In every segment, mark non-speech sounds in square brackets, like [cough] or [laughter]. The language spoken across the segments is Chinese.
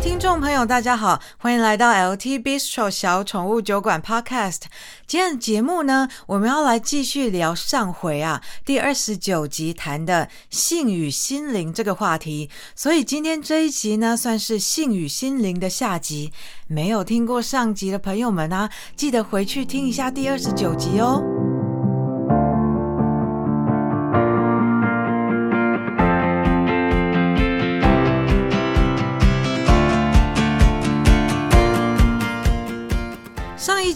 听众朋友，大家好，欢迎来到 LT Bistro 小宠物酒馆 Podcast。今天的节目呢，我们要来继续聊上回啊第二十九集谈的性与心灵这个话题，所以今天这一集呢，算是性与心灵的下集。没有听过上集的朋友们啊，记得回去听一下第二十九集哦。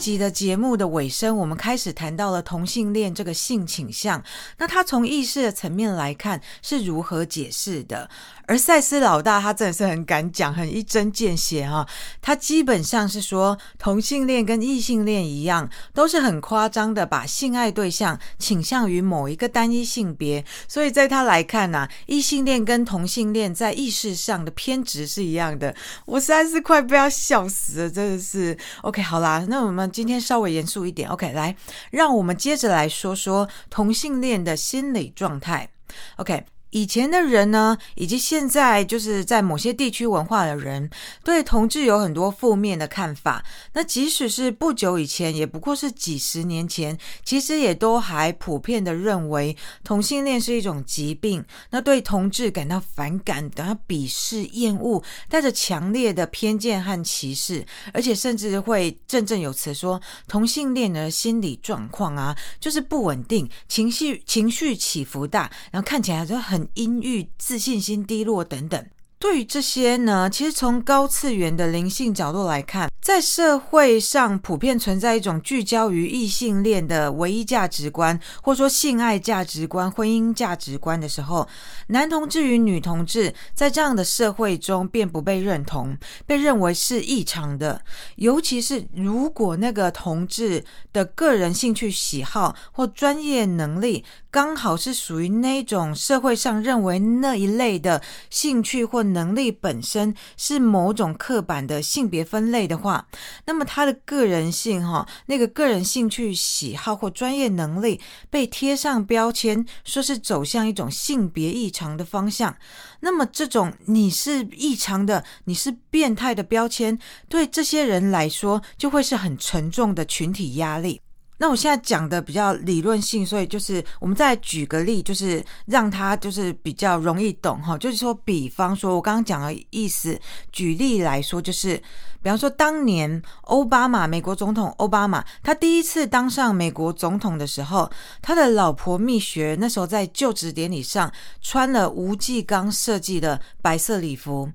集的节目的尾声，我们开始谈到了同性恋这个性倾向。那他从意识的层面来看是如何解释的？而赛斯老大他真的是很敢讲，很一针见血哈。他基本上是说，同性恋跟异性恋一样，都是很夸张的把性爱对象倾向于某一个单一性别。所以在他来看呐、异性恋跟同性恋在意识上的偏执是一样的。我实在是快被他笑死了，真的是。OK，好啦，那。我们今天稍微严肃一点，OK，来，让我们接着来说说同性恋的心理状态，OK。以前的人呢，以及现在就是在某些地区文化的人，对同志有很多负面的看法。那即使是不久以前，也不过是几十年前，其实也都还普遍的认为同性恋是一种疾病。那对同志感到反感、感到鄙视、厌恶，带着强烈的偏见和歧视，而且甚至会振振有词说同性恋的心理状况啊，就是不稳定，情绪情绪起伏大，然后看起来就很。阴郁、自信心低落等等。对于这些呢，其实从高次元的灵性角度来看，在社会上普遍存在一种聚焦于异性恋的唯一价值观，或者说性爱价值观、婚姻价值观的时候，男同志与女同志在这样的社会中便不被认同，被认为是异常的。尤其是如果那个同志的个人兴趣喜好或专业能力，刚好是属于那种社会上认为那一类的兴趣或。能力本身是某种刻板的性别分类的话，那么他的个人性哈，那个个人兴趣喜好或专业能力被贴上标签，说是走向一种性别异常的方向，那么这种你是异常的，你是变态的标签，对这些人来说就会是很沉重的群体压力。那我现在讲的比较理论性，所以就是我们再举个例，就是让他就是比较容易懂哈。就是说，比方说我刚刚讲的意思，举例来说，就是比方说当年欧巴马美国总统欧巴马，他第一次当上美国总统的时候，他的老婆蜜雪那时候在就职典礼上穿了吴季刚设计的白色礼服。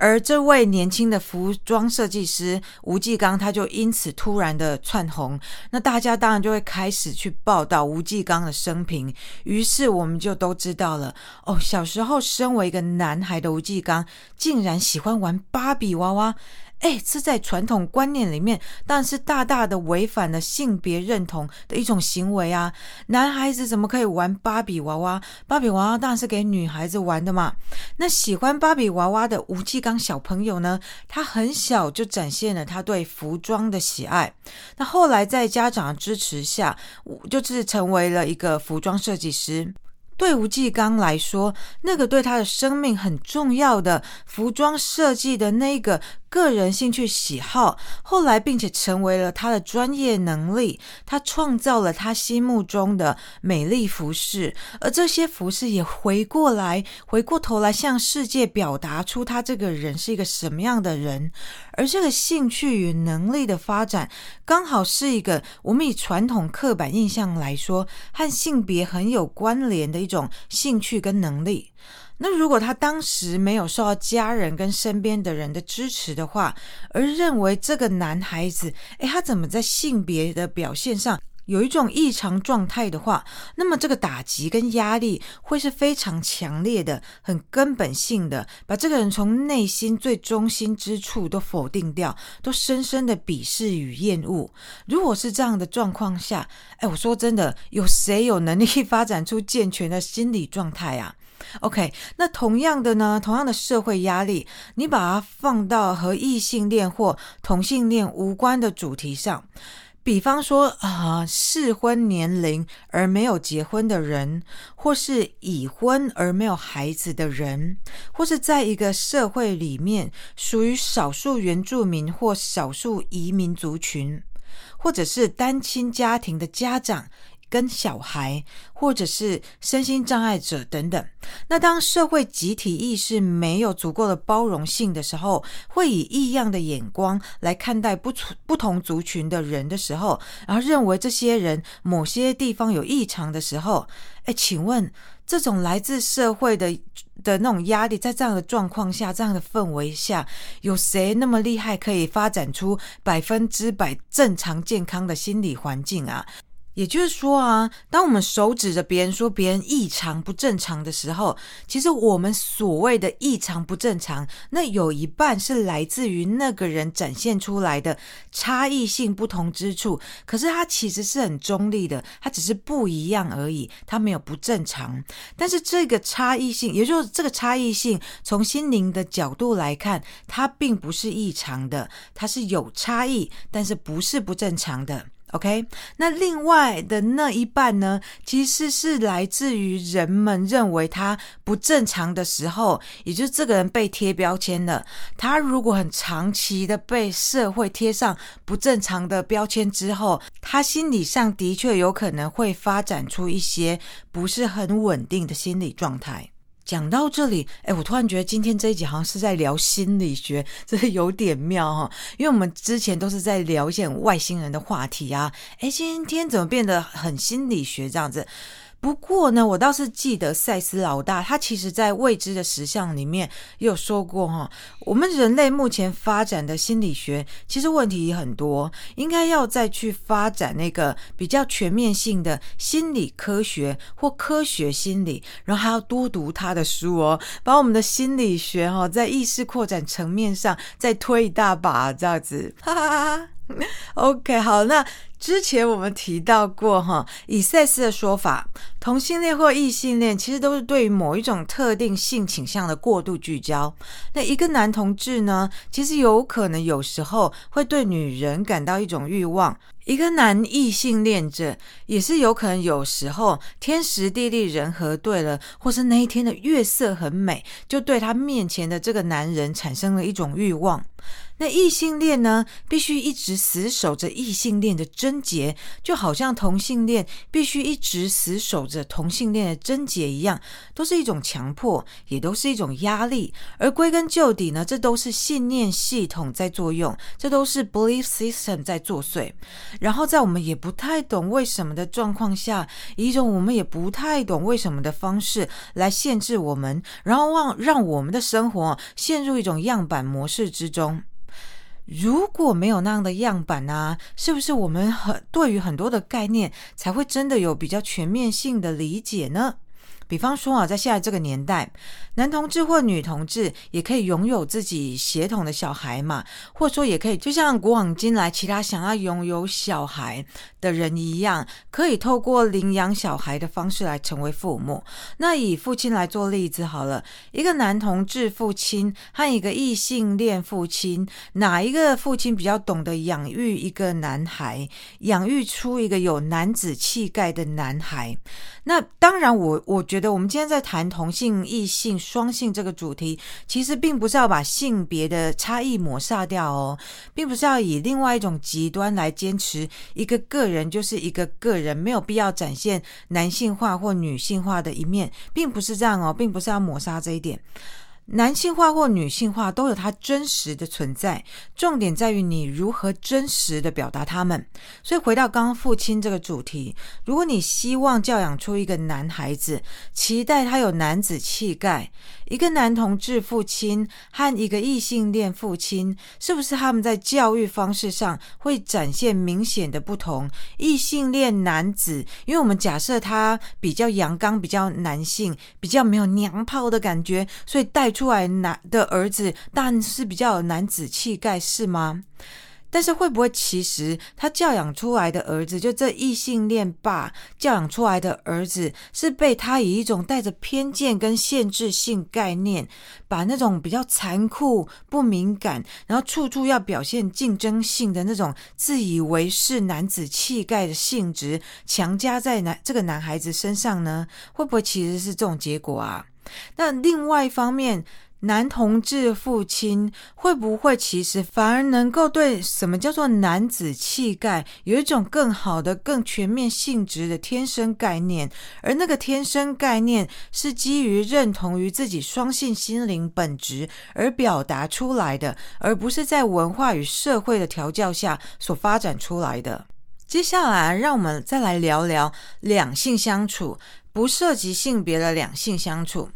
而这位年轻的服装设计师吴继刚，他就因此突然的窜红，那大家当然就会开始去报道吴继刚的生平，于是我们就都知道了哦，小时候身为一个男孩的吴继刚，竟然喜欢玩芭比娃娃。哎，这在传统观念里面，当然是大大的违反了性别认同的一种行为啊！男孩子怎么可以玩芭比娃娃？芭比娃娃当然是给女孩子玩的嘛。那喜欢芭比娃娃的吴继刚小朋友呢？他很小就展现了他对服装的喜爱。那后来在家长支持下，就是成为了一个服装设计师。对吴季刚来说，那个对他的生命很重要的服装设计的那个。个人兴趣喜好，后来并且成为了他的专业能力。他创造了他心目中的美丽服饰，而这些服饰也回过来，回过头来向世界表达出他这个人是一个什么样的人。而这个兴趣与能力的发展，刚好是一个我们以传统刻板印象来说，和性别很有关联的一种兴趣跟能力。那如果他当时没有受到家人跟身边的人的支持的话，而认为这个男孩子，诶，他怎么在性别的表现上有一种异常状态的话，那么这个打击跟压力会是非常强烈的，很根本性的，把这个人从内心最中心之处都否定掉，都深深的鄙视与厌恶。如果是这样的状况下，诶，我说真的，有谁有能力发展出健全的心理状态啊？OK，那同样的呢，同样的社会压力，你把它放到和异性恋或同性恋无关的主题上，比方说啊，适婚年龄而没有结婚的人，或是已婚而没有孩子的人，或是在一个社会里面属于少数原住民或少数移民族群，或者是单亲家庭的家长。跟小孩，或者是身心障碍者等等，那当社会集体意识没有足够的包容性的时候，会以异样的眼光来看待不不同族群的人的时候，然后认为这些人某些地方有异常的时候，哎，请问这种来自社会的的那种压力，在这样的状况下，这样的氛围下，有谁那么厉害，可以发展出百分之百正常健康的心理环境啊？也就是说啊，当我们手指着别人说别人异常不正常的时候，其实我们所谓的异常不正常，那有一半是来自于那个人展现出来的差异性不同之处。可是他其实是很中立的，他只是不一样而已，他没有不正常。但是这个差异性，也就是这个差异性，从心灵的角度来看，它并不是异常的，它是有差异，但是不是不正常的。OK，那另外的那一半呢，其实是来自于人们认为他不正常的时候，也就是这个人被贴标签了。他如果很长期的被社会贴上不正常的标签之后，他心理上的确有可能会发展出一些不是很稳定的心理状态。讲到这里，哎，我突然觉得今天这一集好像是在聊心理学，这有点妙哈。因为我们之前都是在聊一些外星人的话题啊，哎，今天怎么变得很心理学这样子？不过呢，我倒是记得赛斯老大，他其实在未知的实相里面有说过哈，我们人类目前发展的心理学其实问题很多，应该要再去发展那个比较全面性的心理科学或科学心理，然后还要多读他的书哦，把我们的心理学哈在意识扩展层面上再推一大把这样子，哈哈哈哈。OK，好，那。之前我们提到过哈，以赛斯的说法，同性恋或异性恋其实都是对于某一种特定性倾向的过度聚焦。那一个男同志呢，其实有可能有时候会对女人感到一种欲望；一个男异性恋者也是有可能有时候天时地利人和对了，或是那一天的月色很美，就对他面前的这个男人产生了一种欲望。那异性恋呢，必须一直死守着异性恋的贞洁，就好像同性恋必须一直死守着同性恋的贞洁一样，都是一种强迫，也都是一种压力。而归根究底呢，这都是信念系统在作用，这都是 belief system 在作祟。然后在我们也不太懂为什么的状况下，以一种我们也不太懂为什么的方式来限制我们，然后让让我们的生活陷入一种样板模式之中。如果没有那样的样板啊，是不是我们很对于很多的概念才会真的有比较全面性的理解呢？比方说啊，在现在这个年代，男同志或女同志也可以拥有自己血统的小孩嘛，或者说也可以，就像古往今来其他想要拥有小孩的人一样，可以透过领养小孩的方式来成为父母。那以父亲来做例子好了，一个男同志父亲和一个异性恋父亲，哪一个父亲比较懂得养育一个男孩，养育出一个有男子气概的男孩？那当然我，我觉我们今天在谈同性、异性、双性这个主题，其实并不是要把性别的差异抹杀掉哦，并不是要以另外一种极端来坚持一个个人就是一个个人，没有必要展现男性化或女性化的一面，并不是这样哦，并不是要抹杀这一点。男性化或女性化都有它真实的存在，重点在于你如何真实的表达他们。所以回到刚刚父亲这个主题，如果你希望教养出一个男孩子，期待他有男子气概，一个男同志父亲和一个异性恋父亲，是不是他们在教育方式上会展现明显的不同？异性恋男子，因为我们假设他比较阳刚、比较男性、比较没有娘炮的感觉，所以带出。来男的儿子，但是比较有男子气概，是吗？但是会不会其实他教养出来的儿子，就这异性恋爸教养出来的儿子，是被他以一种带着偏见跟限制性概念，把那种比较残酷、不敏感，然后处处要表现竞争性的那种自以为是男子气概的性质，强加在男这个男孩子身上呢？会不会其实是这种结果啊？那另外一方面，男同志父亲会不会其实反而能够对什么叫做男子气概有一种更好的、更全面性质的天生概念？而那个天生概念是基于认同于自己双性心灵本质而表达出来的，而不是在文化与社会的调教下所发展出来的。接下来，让我们再来聊聊两性相处，不涉及性别的两性相处。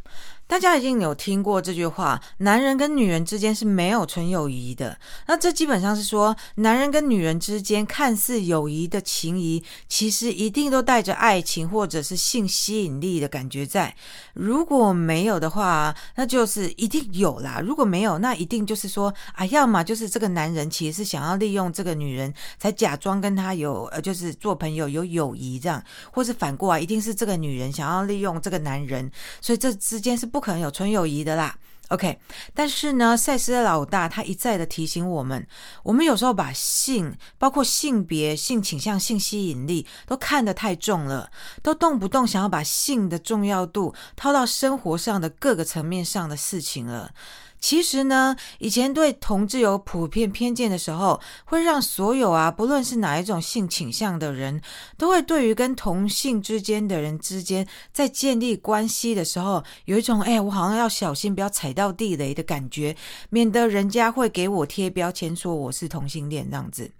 大家已经有听过这句话：男人跟女人之间是没有纯友谊的。那这基本上是说，男人跟女人之间看似友谊的情谊，其实一定都带着爱情或者是性吸引力的感觉在。如果没有的话，那就是一定有啦。如果没有，那一定就是说，啊，要么就是这个男人其实是想要利用这个女人，才假装跟他有呃，就是做朋友有友谊这样，或是反过来，一定是这个女人想要利用这个男人，所以这之间是。不可能有纯友谊的啦，OK。但是呢，赛斯的老大他一再的提醒我们，我们有时候把性，包括性别、性倾向、性吸引力，都看得太重了，都动不动想要把性的重要度套到生活上的各个层面上的事情了。其实呢，以前对同志有普遍偏见的时候，会让所有啊，不论是哪一种性倾向的人，都会对于跟同性之间的人之间在建立关系的时候，有一种哎，我好像要小心，不要踩到地雷的感觉，免得人家会给我贴标签，说我是同性恋这样子。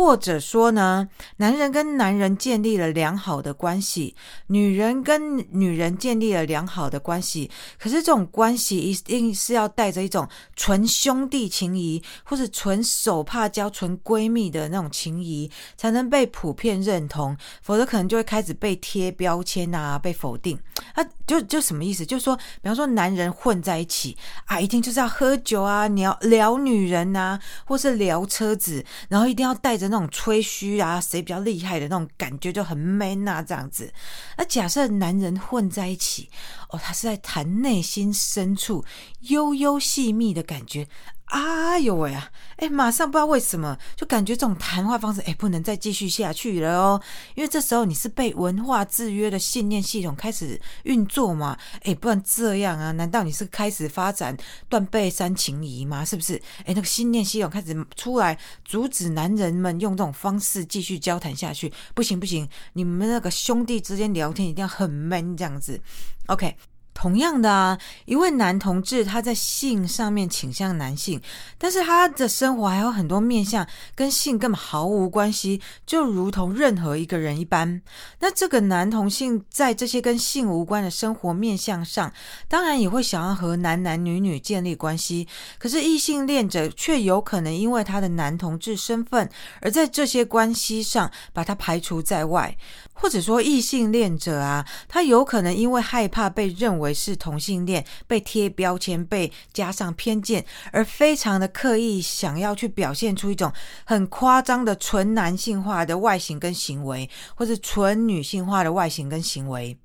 或者说呢，男人跟男人建立了良好的关系，女人跟女人建立了良好的关系。可是这种关系一定是要带着一种纯兄弟情谊，或是纯手帕交、纯闺蜜的那种情谊，才能被普遍认同。否则可能就会开始被贴标签啊，被否定。啊，就就什么意思？就是说，比方说男人混在一起啊，一定就是要喝酒啊，聊聊女人啊，或是聊车子，然后一定要带。着那种吹嘘啊，谁比较厉害的那种感觉就很 man 啊，这样子。那假设男人混在一起，哦，他是在谈内心深处悠悠细密的感觉。啊哟喂啊！哎，马上不知道为什么就感觉这种谈话方式哎，不能再继续下去了哦。因为这时候你是被文化制约的信念系统开始运作嘛？哎，不然这样啊？难道你是开始发展断背山情谊吗？是不是？哎，那个信念系统开始出来阻止男人们用这种方式继续交谈下去？不行不行，你们那个兄弟之间聊天一定要很 man 这样子。OK。同样的啊，一位男同志他在性上面倾向男性，但是他的生活还有很多面向跟性根本毫无关系，就如同任何一个人一般。那这个男同性在这些跟性无关的生活面向上，当然也会想要和男男女女建立关系。可是异性恋者却有可能因为他的男同志身份，而在这些关系上把他排除在外。或者说异性恋者啊，他有可能因为害怕被认为是同性恋，被贴标签，被加上偏见，而非常的刻意想要去表现出一种很夸张的纯男性化的外形跟行为，或者纯女性化的外形跟行为。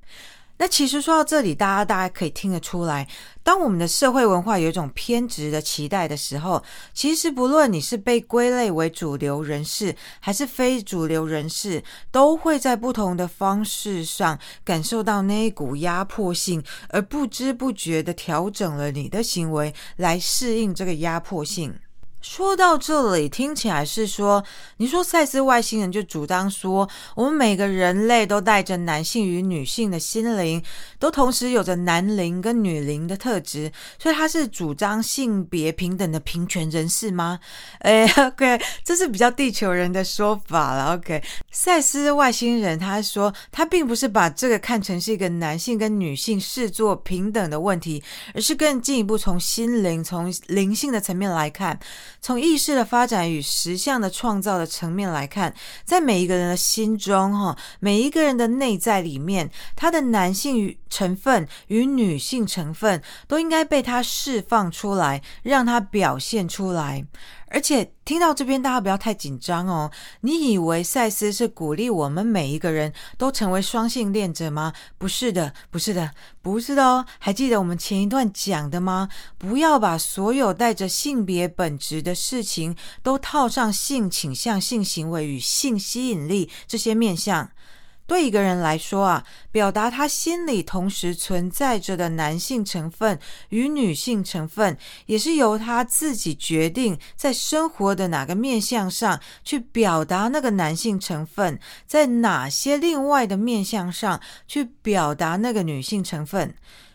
那其实说到这里，大家大家可以听得出来，当我们的社会文化有一种偏执的期待的时候，其实不论你是被归类为主流人士还是非主流人士，都会在不同的方式上感受到那一股压迫性，而不知不觉地调整了你的行为来适应这个压迫性。说到这里，听起来是说，你说赛斯外星人就主张说，我们每个人类都带着男性与女性的心灵，都同时有着男灵跟女灵的特质，所以他是主张性别平等的平权人士吗？哎，OK，这是比较地球人的说法了。OK，赛斯外星人他说，他并不是把这个看成是一个男性跟女性视作平等的问题，而是更进一步从心灵、从灵性的层面来看。从意识的发展与实相的创造的层面来看，在每一个人的心中，哈，每一个人的内在里面，他的男性与成分与女性成分都应该被他释放出来，让他表现出来。而且听到这边，大家不要太紧张哦。你以为赛斯是鼓励我们每一个人都成为双性恋者吗？不是的，不是的，不是的哦。还记得我们前一段讲的吗？不要把所有带着性别本质的事情都套上性倾向、性行为与性吸引力这些面向。对一个人来说啊，表达他心里同时存在着的男性成分与女性成分，也是由他自己决定在生活的哪个面向上去表达那个男性成分，在哪些另外的面向上去表达那个女性成分。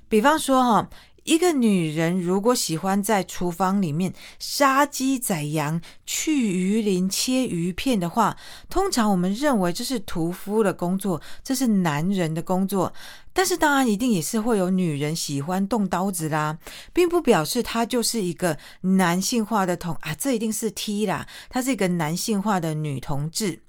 比方说哈。一个女人如果喜欢在厨房里面杀鸡宰羊、去鱼鳞、切鱼片的话，通常我们认为这是屠夫的工作，这是男人的工作。但是当然，一定也是会有女人喜欢动刀子啦，并不表示她就是一个男性化的同啊，这一定是 T 啦，她是一个男性化的女同志。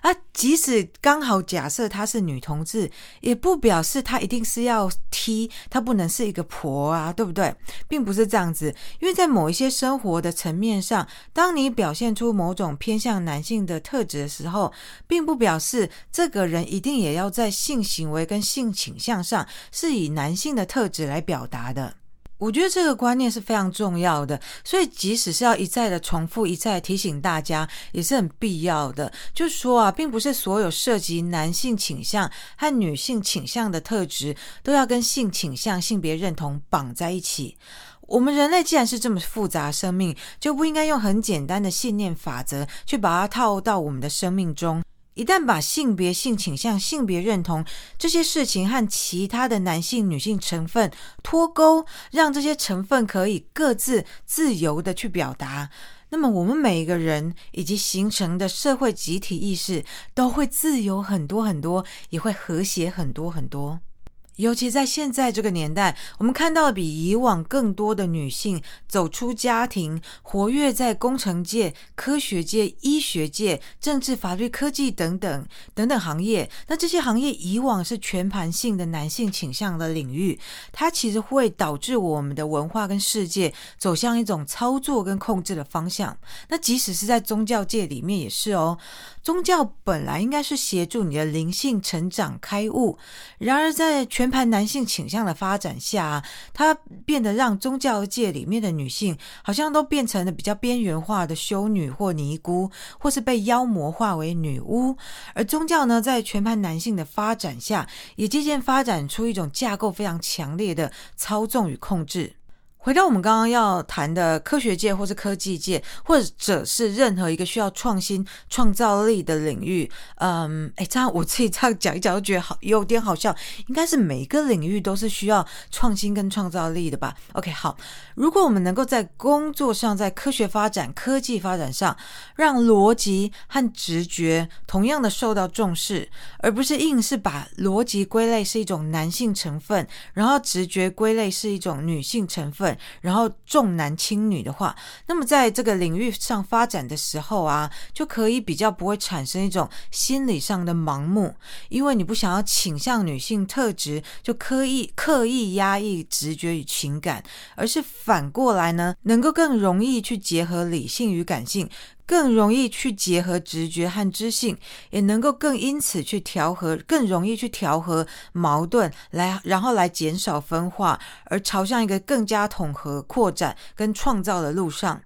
啊，即使刚好假设她是女同志，也不表示她一定是要 T，她不能是一个婆啊，对不对？并不是这样子，因为在某一些生活的层面上，当你表现出某种偏向男性的特质的时候，并不表示这个人一定也要在性行为跟性倾向上是以男性的特质来表达的。我觉得这个观念是非常重要的，所以即使是要一再的重复、一再提醒大家，也是很必要的。就是说啊，并不是所有涉及男性倾向和女性倾向的特质都要跟性倾向、性别认同绑在一起。我们人类既然是这么复杂生命，就不应该用很简单的信念法则去把它套到我们的生命中。一旦把性别、性倾向、性别认同这些事情和其他的男性、女性成分脱钩，让这些成分可以各自自由的去表达，那么我们每一个人以及形成的社会集体意识都会自由很多很多，也会和谐很多很多。尤其在现在这个年代，我们看到比以往更多的女性走出家庭，活跃在工程界、科学界、医学界、政治、法律、科技等等等等行业。那这些行业以往是全盘性的男性倾向的领域，它其实会导致我们的文化跟世界走向一种操作跟控制的方向。那即使是在宗教界里面也是哦。宗教本来应该是协助你的灵性成长开悟，然而在全盘男性倾向的发展下，它变得让宗教界里面的女性好像都变成了比较边缘化的修女或尼姑，或是被妖魔化为女巫。而宗教呢，在全盘男性的发展下，也渐渐发展出一种架构非常强烈的操纵与控制。回到我们刚刚要谈的科学界，或是科技界，或者是任何一个需要创新创造力的领域，嗯，哎，这样我自己这样讲一讲，都觉得好有点好笑。应该是每一个领域都是需要创新跟创造力的吧？OK，好，如果我们能够在工作上，在科学发展、科技发展上，让逻辑和直觉同样的受到重视，而不是硬是把逻辑归类是一种男性成分，然后直觉归类是一种女性成分。然后重男轻女的话，那么在这个领域上发展的时候啊，就可以比较不会产生一种心理上的盲目，因为你不想要倾向女性特质，就刻意刻意压抑直觉与情感，而是反过来呢，能够更容易去结合理性与感性。更容易去结合直觉和知性，也能够更因此去调和，更容易去调和矛盾，来然后来减少分化，而朝向一个更加统合、扩展跟创造的路上。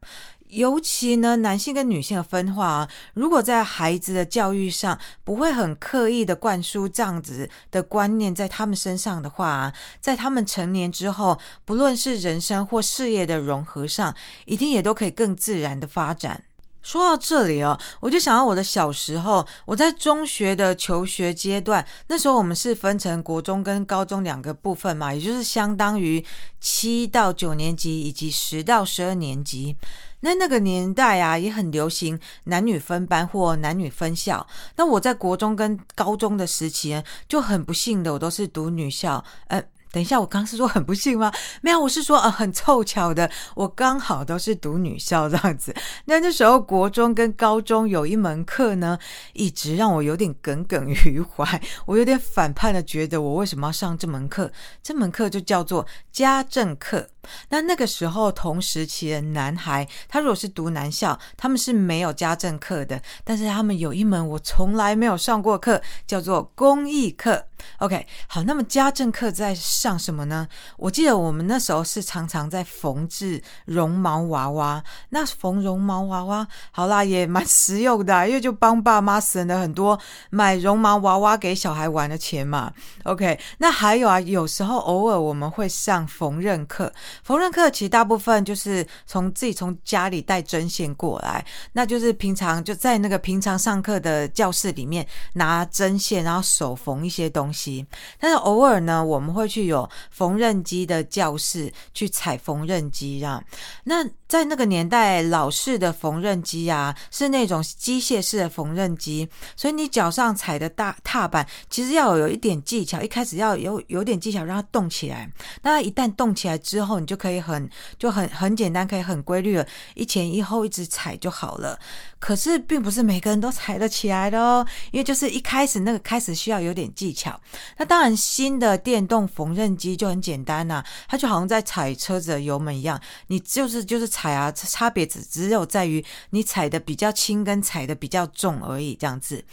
尤其呢，男性跟女性的分化啊，如果在孩子的教育上不会很刻意的灌输这样子的观念在他们身上的话啊，在他们成年之后，不论是人生或事业的融合上，一定也都可以更自然的发展。说到这里哦，我就想到我的小时候，我在中学的求学阶段，那时候我们是分成国中跟高中两个部分嘛，也就是相当于七到九年级以及十到十二年级。那那个年代啊，也很流行男女分班或男女分校。那我在国中跟高中的时期，就很不幸的，我都是读女校，呃。等一下，我刚是说很不幸吗？没有，我是说呃，很凑巧的，我刚好都是读女校这样子。那那时候国中跟高中有一门课呢，一直让我有点耿耿于怀，我有点反叛的觉得我为什么要上这门课？这门课就叫做家政课。那那个时候同时期的男孩，他如果是读男校，他们是没有家政课的，但是他们有一门我从来没有上过课，叫做工艺课。OK，好，那么家政课在上什么呢？我记得我们那时候是常常在缝制绒毛娃娃。那缝绒毛娃娃，好啦，也蛮实用的，因为就帮爸妈省了很多买绒毛娃娃给小孩玩的钱嘛。OK，那还有啊，有时候偶尔我们会上缝纫课。缝纫课其实大部分就是从自己从家里带针线过来，那就是平常就在那个平常上课的教室里面拿针线，然后手缝一些东。东西，但是偶尔呢，我们会去有缝纫机的教室去踩缝纫机，这样。那在那个年代，老式的缝纫机啊，是那种机械式的缝纫机，所以你脚上踩的大踏板，其实要有一点技巧，一开始要有有点技巧让它动起来。那一旦动起来之后，你就可以很就很很简单，可以很规律的一前一后一直踩就好了。可是并不是每个人都踩得起来的哦，因为就是一开始那个开始需要有点技巧。那当然，新的电动缝纫机就很简单呐、它就好像在踩车子的油门一样，你就是就是踩啊，差别只只有在于你踩的比较轻跟踩的比较重而已，这样子。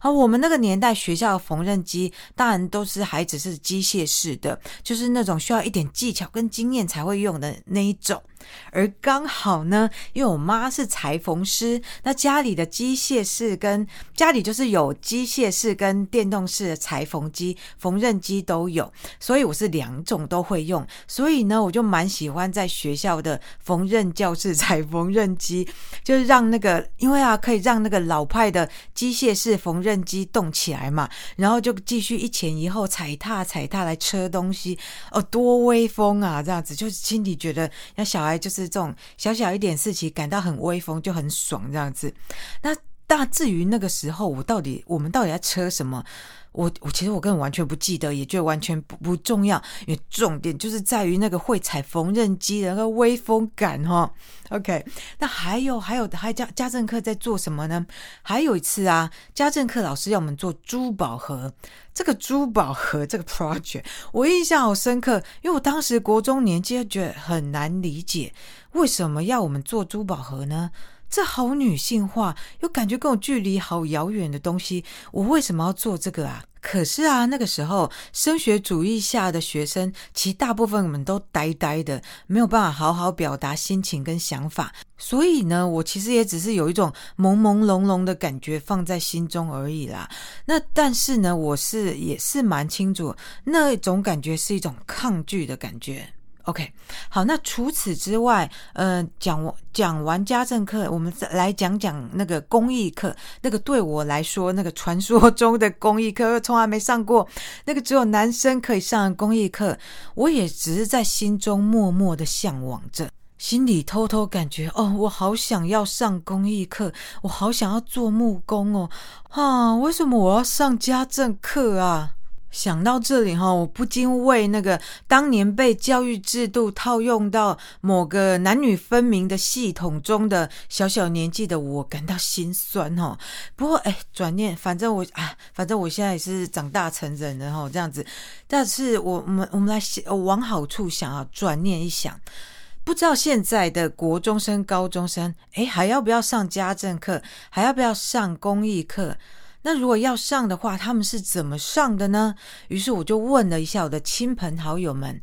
而我们那个年代学校的缝纫机，当然都是还只是机械式的，就是那种需要一点技巧跟经验才会用的那一种。而刚好呢，因为我妈是裁缝师，那家里的机械式跟家里就是有机械式跟电动式的裁缝机、缝纫机都有，所以我是两种都会用。所以呢，我就蛮喜欢在学校的缝纫教室裁 [laughs] 缝纫机，就是让那个，因为啊，可以让那个老派的机械式缝纫机动起来嘛，然后就继续一前一后踩踏踩踏来车东西，哦，多威风啊！这样子，就是心里觉得那小孩。就是这种小小一点事情，感到很威风，就很爽这样子。那大至于那个时候，我到底我们到底在车什么？我我其实我根本完全不记得，也就完全不不重要。因为重点就是在于那个会踩缝纫机的那个威风感哈。OK，那还有还有还家家政课在做什么呢？还有一次啊，家政课老师要我们做珠宝盒。这个珠宝盒这个 project，我印象好深刻，因为我当时国中年纪，觉得很难理解为什么要我们做珠宝盒呢？这好女性化，又感觉跟我距离好遥远的东西，我为什么要做这个啊？可是啊，那个时候升学主义下的学生，其实大部分我们都呆呆的，没有办法好好表达心情跟想法。所以呢，我其实也只是有一种朦朦胧胧的感觉放在心中而已啦。那但是呢，我是也是蛮清楚，那种感觉是一种抗拒的感觉。OK，好，那除此之外，呃，讲完讲完家政课，我们再来讲讲那个工艺课。那个对我来说，那个传说中的工艺课，从来没上过，那个只有男生可以上的工艺课，我也只是在心中默默的向往着，心里偷偷感觉，哦，我好想要上工艺课，我好想要做木工哦，啊，为什么我要上家政课啊？想到这里哈，我不禁为那个当年被教育制度套用到某个男女分明的系统中的小小年纪的我感到心酸哈。不过哎，转念，反正我啊，反正我现在也是长大成人了哈，这样子。但是我我们我们来往好处想啊，转念一想，不知道现在的国中生、高中生，哎，还要不要上家政课？还要不要上公益课？那如果要上的话，他们是怎么上的呢？于是我就问了一下我的亲朋好友们，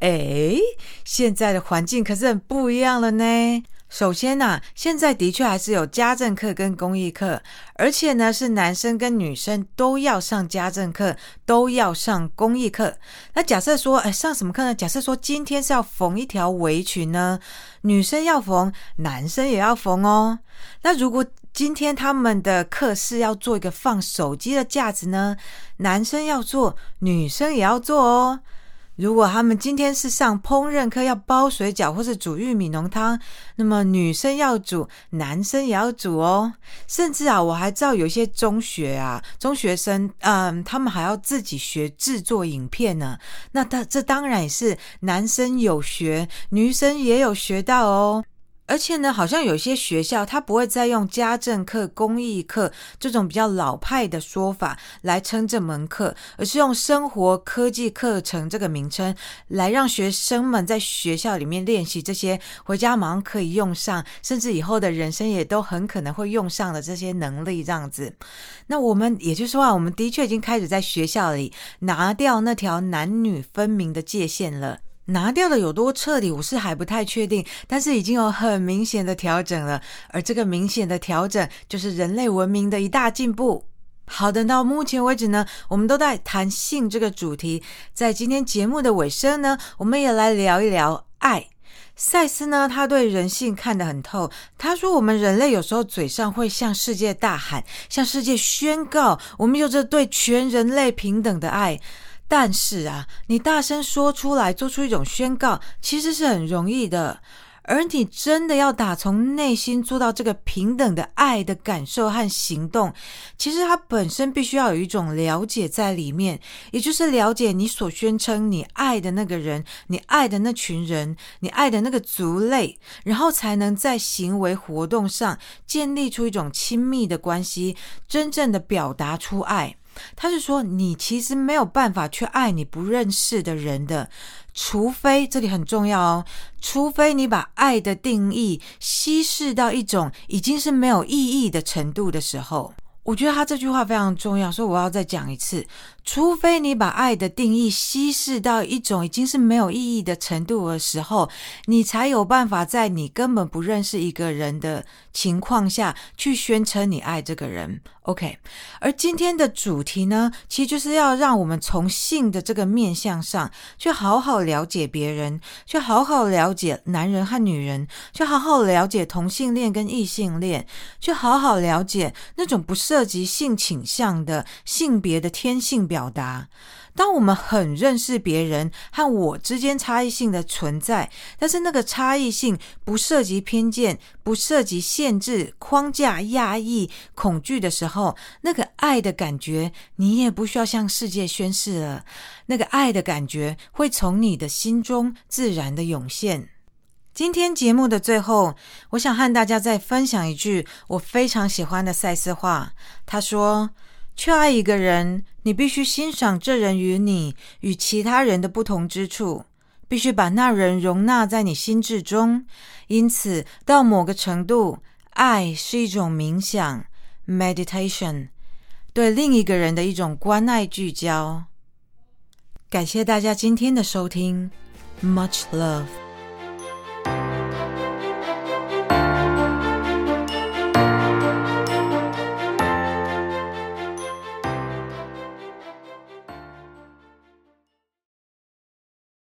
诶，现在的环境可是很不一样了呢。首先呐，现在的确还是有家政课跟公益课，而且呢是男生跟女生都要上家政课，都要上公益课。那假设说，诶，上什么课呢？假设说今天是要缝一条围裙呢，女生要缝，男生也要缝哦。那如果今天他们的课是要做一个放手机的架子呢，男生要做，女生也要做哦。如果他们今天是上烹饪课，要包水饺或是煮玉米浓汤，那么女生要煮，男生也要煮哦。甚至啊，我还知道有些中学啊，中学生，嗯，他们还要自己学制作影片呢。那他这当然也是男生有学，女生也有学到哦。而且呢，好像有些学校他不会再用家政课、公益课这种比较老派的说法来称这门课，而是用生活科技课程这个名称来让学生们在学校里面练习这些回家马上可以用上，甚至以后的人生也都很可能会用上的这些能力。这样子，那我们也就是说啊，我们的确已经开始在学校里拿掉那条男女分明的界限了。拿掉的有多彻底，我是还不太确定，但是已经有很明显的调整了，而这个明显的调整就是人类文明的一大进步。好的，到目前为止呢，我们都在谈性这个主题，在今天节目的尾声呢，我们也来聊一聊爱。赛斯呢，他对人性看得很透，他说我们人类有时候嘴上会向世界大喊，向世界宣告，我们有着对全人类平等的爱。但是啊，你大声说出来，做出一种宣告，其实是很容易的。而你真的要打从内心做到这个平等的爱的感受和行动，其实它本身必须要有一种了解在里面，也就是了解你所宣称你爱的那个人，你爱的那群人，你爱的那个族类，然后才能在行为活动上建立出一种亲密的关系，真正的表达出爱。他是说，你其实没有办法去爱你不认识的人的，除非，这里很重要哦，除非你把爱的定义稀释到一种已经是没有意义的程度的时候。我觉得他这句话非常重要，所以我要再讲一次。除非你把爱的定义稀释到一种已经是没有意义的程度的时候，你才有办法在你根本不认识一个人的情况下去宣称你爱这个人。OK，而今天的主题呢，其实就是要让我们从性的这个面向上去好好了解别人，去好好了解男人和女人，去好好了解同性恋跟异性恋，去好好了解那种不涉及性倾向的性别的天性表达。当我们很认识别人和我之间差异性的存在，但是那个差异性不涉及偏见、不涉及限制、框架、压抑、恐惧的时候，那个爱的感觉，你也不需要向世界宣示了。那个爱的感觉会从你的心中自然的涌现。今天节目的最后，我想和大家再分享一句我非常喜欢的赛斯话。他说：“去爱一个人，你必须欣赏这人与你与其他人的不同之处，必须把那人容纳在你心智中。因此，到某个程度，爱是一种冥想 （meditation），对另一个人的一种关爱聚焦。”感谢大家今天的收听，Much love。